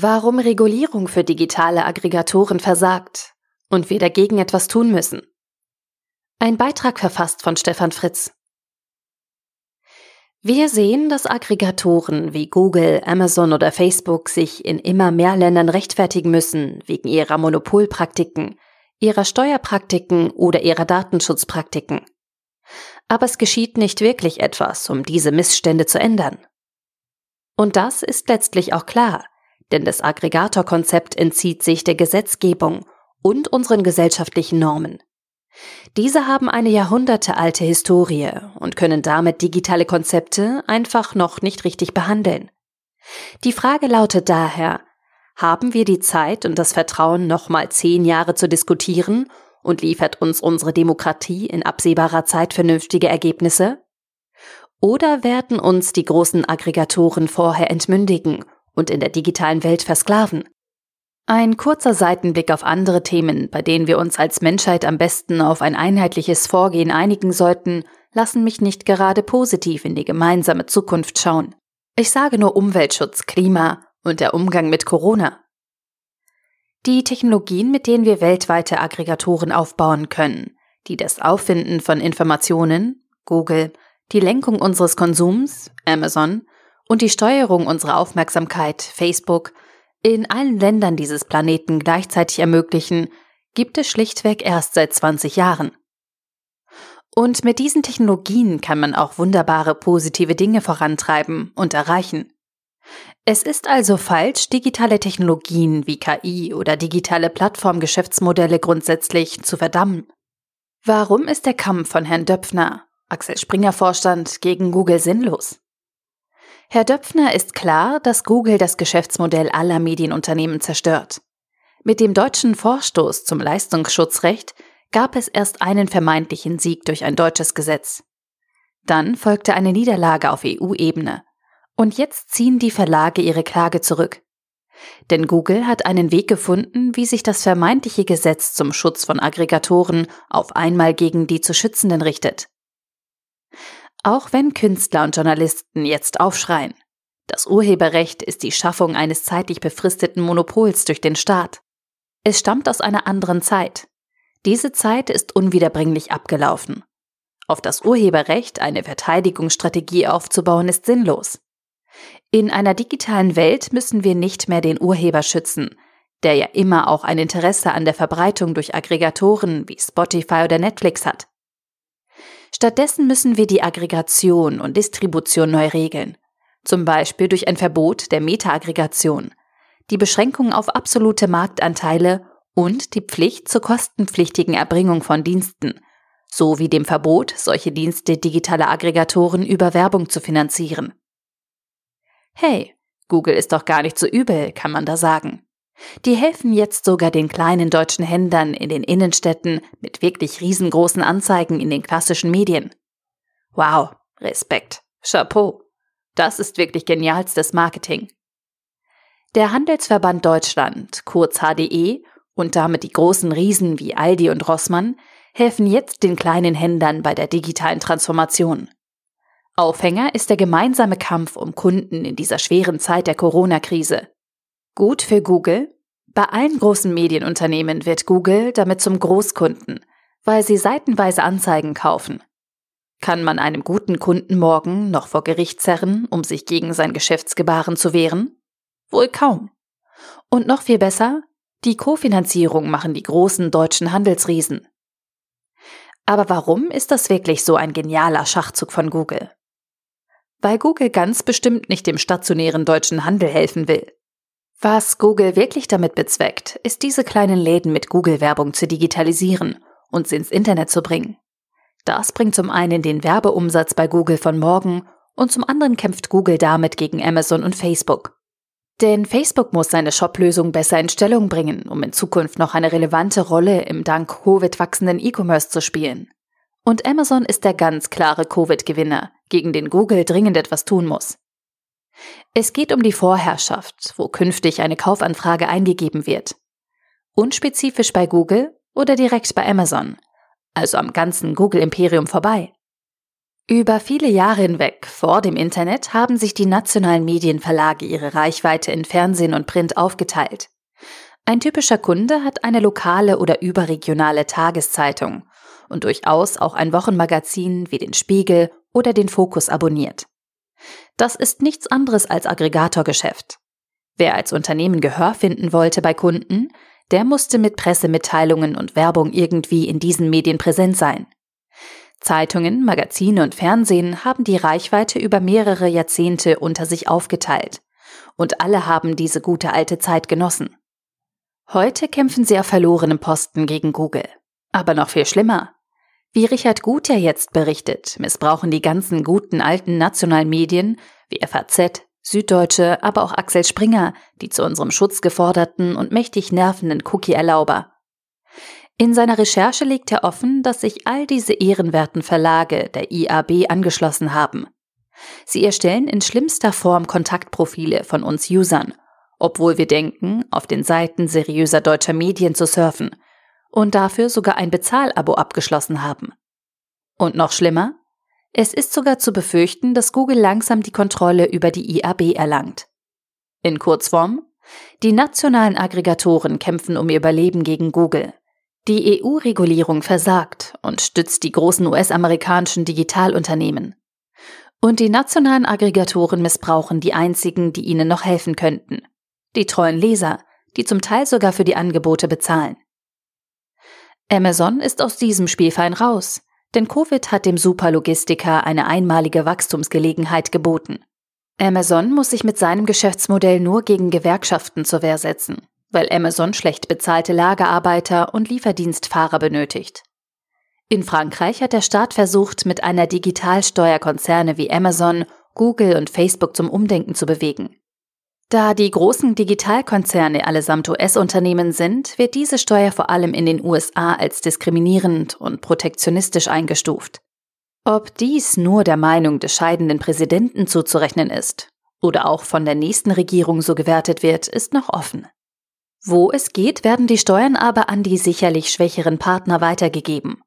Warum Regulierung für digitale Aggregatoren versagt und wir dagegen etwas tun müssen. Ein Beitrag verfasst von Stefan Fritz. Wir sehen, dass Aggregatoren wie Google, Amazon oder Facebook sich in immer mehr Ländern rechtfertigen müssen wegen ihrer Monopolpraktiken, ihrer Steuerpraktiken oder ihrer Datenschutzpraktiken. Aber es geschieht nicht wirklich etwas, um diese Missstände zu ändern. Und das ist letztlich auch klar, denn das Aggregatorkonzept entzieht sich der Gesetzgebung und unseren gesellschaftlichen Normen. Diese haben eine jahrhundertealte Historie und können damit digitale Konzepte einfach noch nicht richtig behandeln. Die Frage lautet daher, haben wir die Zeit und das Vertrauen, nochmal zehn Jahre zu diskutieren und liefert uns unsere Demokratie in absehbarer Zeit vernünftige Ergebnisse? Oder werden uns die großen Aggregatoren vorher entmündigen und in der digitalen Welt versklaven? Ein kurzer Seitenblick auf andere Themen, bei denen wir uns als Menschheit am besten auf ein einheitliches Vorgehen einigen sollten, lassen mich nicht gerade positiv in die gemeinsame Zukunft schauen. Ich sage nur Umweltschutz, Klima und der Umgang mit Corona. Die Technologien, mit denen wir weltweite Aggregatoren aufbauen können, die das Auffinden von Informationen, Google, die Lenkung unseres Konsums, Amazon, und die Steuerung unserer Aufmerksamkeit, Facebook, in allen Ländern dieses Planeten gleichzeitig ermöglichen, gibt es schlichtweg erst seit 20 Jahren. Und mit diesen Technologien kann man auch wunderbare positive Dinge vorantreiben und erreichen. Es ist also falsch, digitale Technologien wie KI oder digitale Plattformgeschäftsmodelle grundsätzlich zu verdammen. Warum ist der Kampf von Herrn Döpfner, Axel Springer Vorstand, gegen Google sinnlos? Herr Döpfner ist klar, dass Google das Geschäftsmodell aller Medienunternehmen zerstört. Mit dem deutschen Vorstoß zum Leistungsschutzrecht gab es erst einen vermeintlichen Sieg durch ein deutsches Gesetz. Dann folgte eine Niederlage auf EU-Ebene. Und jetzt ziehen die Verlage ihre Klage zurück. Denn Google hat einen Weg gefunden, wie sich das vermeintliche Gesetz zum Schutz von Aggregatoren auf einmal gegen die zu Schützenden richtet. Auch wenn Künstler und Journalisten jetzt aufschreien. Das Urheberrecht ist die Schaffung eines zeitlich befristeten Monopols durch den Staat. Es stammt aus einer anderen Zeit. Diese Zeit ist unwiederbringlich abgelaufen. Auf das Urheberrecht eine Verteidigungsstrategie aufzubauen ist sinnlos. In einer digitalen Welt müssen wir nicht mehr den Urheber schützen, der ja immer auch ein Interesse an der Verbreitung durch Aggregatoren wie Spotify oder Netflix hat. Stattdessen müssen wir die Aggregation und Distribution neu regeln, zum Beispiel durch ein Verbot der Meta-Aggregation, die Beschränkung auf absolute Marktanteile und die Pflicht zur kostenpflichtigen Erbringung von Diensten, sowie dem Verbot, solche Dienste digitaler Aggregatoren über Werbung zu finanzieren. Hey, Google ist doch gar nicht so übel, kann man da sagen. Die helfen jetzt sogar den kleinen deutschen Händlern in den Innenstädten mit wirklich riesengroßen Anzeigen in den klassischen Medien. Wow, Respekt, Chapeau. Das ist wirklich genialstes Marketing. Der Handelsverband Deutschland, kurz HDE, und damit die großen Riesen wie Aldi und Rossmann, helfen jetzt den kleinen Händlern bei der digitalen Transformation. Aufhänger ist der gemeinsame Kampf um Kunden in dieser schweren Zeit der Corona-Krise. Gut für Google? Bei allen großen Medienunternehmen wird Google damit zum Großkunden, weil sie seitenweise Anzeigen kaufen. Kann man einem guten Kunden morgen noch vor Gericht zerren, um sich gegen sein Geschäftsgebaren zu wehren? Wohl kaum. Und noch viel besser, die Kofinanzierung machen die großen deutschen Handelsriesen. Aber warum ist das wirklich so ein genialer Schachzug von Google? Weil Google ganz bestimmt nicht dem stationären deutschen Handel helfen will. Was Google wirklich damit bezweckt, ist diese kleinen Läden mit Google-Werbung zu digitalisieren und sie ins Internet zu bringen. Das bringt zum einen den Werbeumsatz bei Google von morgen und zum anderen kämpft Google damit gegen Amazon und Facebook. Denn Facebook muss seine Shop-Lösung besser in Stellung bringen, um in Zukunft noch eine relevante Rolle im dank Covid wachsenden E-Commerce zu spielen. Und Amazon ist der ganz klare Covid-Gewinner, gegen den Google dringend etwas tun muss. Es geht um die Vorherrschaft, wo künftig eine Kaufanfrage eingegeben wird. Unspezifisch bei Google oder direkt bei Amazon, also am ganzen Google-Imperium vorbei. Über viele Jahre hinweg vor dem Internet haben sich die nationalen Medienverlage ihre Reichweite in Fernsehen und Print aufgeteilt. Ein typischer Kunde hat eine lokale oder überregionale Tageszeitung und durchaus auch ein Wochenmagazin wie den Spiegel oder den Fokus abonniert. Das ist nichts anderes als Aggregatorgeschäft. Wer als Unternehmen Gehör finden wollte bei Kunden, der musste mit Pressemitteilungen und Werbung irgendwie in diesen Medien präsent sein. Zeitungen, Magazine und Fernsehen haben die Reichweite über mehrere Jahrzehnte unter sich aufgeteilt. Und alle haben diese gute alte Zeit genossen. Heute kämpfen sie auf verlorenem Posten gegen Google. Aber noch viel schlimmer. Wie Richard Gut ja jetzt berichtet, missbrauchen die ganzen guten alten nationalen Medien wie FAZ, Süddeutsche, aber auch Axel Springer, die zu unserem Schutz geforderten und mächtig nervenden Cookie-Erlauber. In seiner Recherche legt er offen, dass sich all diese ehrenwerten Verlage der IAB angeschlossen haben. Sie erstellen in schlimmster Form Kontaktprofile von uns Usern, obwohl wir denken, auf den Seiten seriöser deutscher Medien zu surfen und dafür sogar ein Bezahlabo abgeschlossen haben. Und noch schlimmer, es ist sogar zu befürchten, dass Google langsam die Kontrolle über die IAB erlangt. In Kurzform, die nationalen Aggregatoren kämpfen um ihr Überleben gegen Google, die EU-Regulierung versagt und stützt die großen US-amerikanischen Digitalunternehmen. Und die nationalen Aggregatoren missbrauchen die einzigen, die ihnen noch helfen könnten. Die treuen Leser, die zum Teil sogar für die Angebote bezahlen. Amazon ist aus diesem Spiel fein raus, denn Covid hat dem Superlogistiker eine einmalige Wachstumsgelegenheit geboten. Amazon muss sich mit seinem Geschäftsmodell nur gegen Gewerkschaften zur Wehr setzen weil Amazon schlecht bezahlte Lagerarbeiter und Lieferdienstfahrer benötigt. In Frankreich hat der Staat versucht, mit einer Digitalsteuer Konzerne wie Amazon, Google und Facebook zum Umdenken zu bewegen. Da die großen Digitalkonzerne allesamt US-Unternehmen sind, wird diese Steuer vor allem in den USA als diskriminierend und protektionistisch eingestuft. Ob dies nur der Meinung des scheidenden Präsidenten zuzurechnen ist oder auch von der nächsten Regierung so gewertet wird, ist noch offen. Wo es geht, werden die Steuern aber an die sicherlich schwächeren Partner weitergegeben.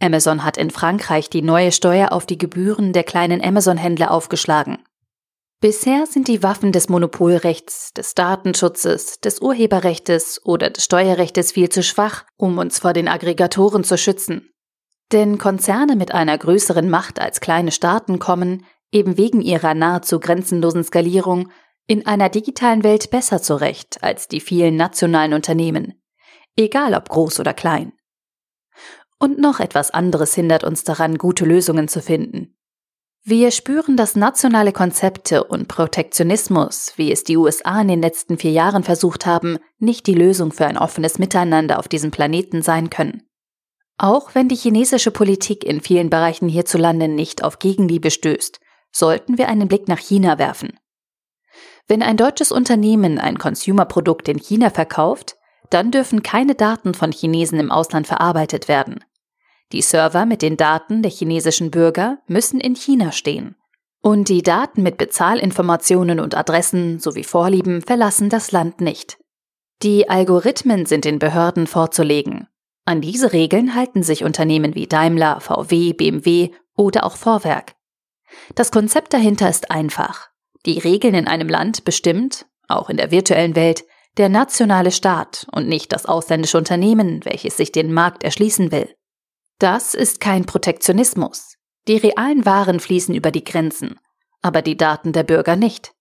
Amazon hat in Frankreich die neue Steuer auf die Gebühren der kleinen Amazon-Händler aufgeschlagen. Bisher sind die Waffen des Monopolrechts, des Datenschutzes, des Urheberrechts oder des Steuerrechts viel zu schwach, um uns vor den Aggregatoren zu schützen. Denn Konzerne mit einer größeren Macht als kleine Staaten kommen, eben wegen ihrer nahezu grenzenlosen Skalierung, in einer digitalen Welt besser zurecht als die vielen nationalen Unternehmen, egal ob groß oder klein. Und noch etwas anderes hindert uns daran, gute Lösungen zu finden. Wir spüren, dass nationale Konzepte und Protektionismus, wie es die USA in den letzten vier Jahren versucht haben, nicht die Lösung für ein offenes Miteinander auf diesem Planeten sein können. Auch wenn die chinesische Politik in vielen Bereichen hierzulande nicht auf Gegenliebe stößt, sollten wir einen Blick nach China werfen. Wenn ein deutsches Unternehmen ein Consumerprodukt in China verkauft, dann dürfen keine Daten von Chinesen im Ausland verarbeitet werden. Die Server mit den Daten der chinesischen Bürger müssen in China stehen. Und die Daten mit Bezahlinformationen und Adressen sowie Vorlieben verlassen das Land nicht. Die Algorithmen sind den Behörden vorzulegen. An diese Regeln halten sich Unternehmen wie Daimler, VW, BMW oder auch Vorwerk. Das Konzept dahinter ist einfach. Die Regeln in einem Land bestimmt, auch in der virtuellen Welt, der nationale Staat und nicht das ausländische Unternehmen, welches sich den Markt erschließen will. Das ist kein Protektionismus. Die realen Waren fließen über die Grenzen, aber die Daten der Bürger nicht.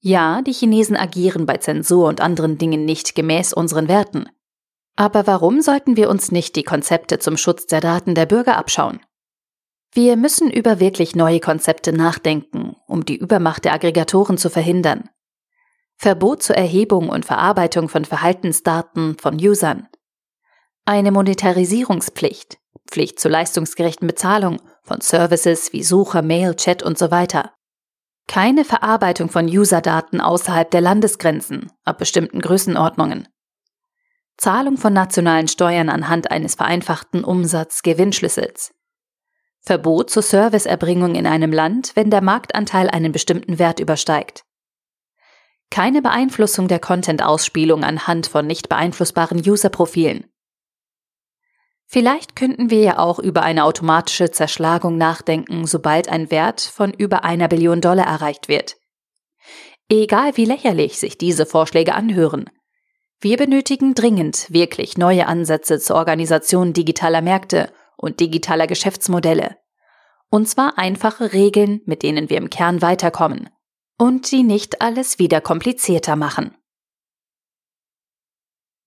Ja, die Chinesen agieren bei Zensur und anderen Dingen nicht gemäß unseren Werten. Aber warum sollten wir uns nicht die Konzepte zum Schutz der Daten der Bürger abschauen? Wir müssen über wirklich neue Konzepte nachdenken, um die Übermacht der Aggregatoren zu verhindern. Verbot zur Erhebung und Verarbeitung von Verhaltensdaten von Usern. Eine Monetarisierungspflicht, Pflicht zur leistungsgerechten Bezahlung von Services wie Sucher, Mail, Chat und so weiter. Keine Verarbeitung von Userdaten außerhalb der Landesgrenzen, ab bestimmten Größenordnungen. Zahlung von nationalen Steuern anhand eines vereinfachten Umsatz-Gewinnschlüssels. Verbot zur Serviceerbringung in einem Land, wenn der Marktanteil einen bestimmten Wert übersteigt. Keine Beeinflussung der Content-Ausspielung anhand von nicht beeinflussbaren User-Profilen. Vielleicht könnten wir ja auch über eine automatische Zerschlagung nachdenken, sobald ein Wert von über einer Billion Dollar erreicht wird. Egal wie lächerlich sich diese Vorschläge anhören. Wir benötigen dringend wirklich neue Ansätze zur Organisation digitaler Märkte und digitaler Geschäftsmodelle. Und zwar einfache Regeln, mit denen wir im Kern weiterkommen. Und die nicht alles wieder komplizierter machen.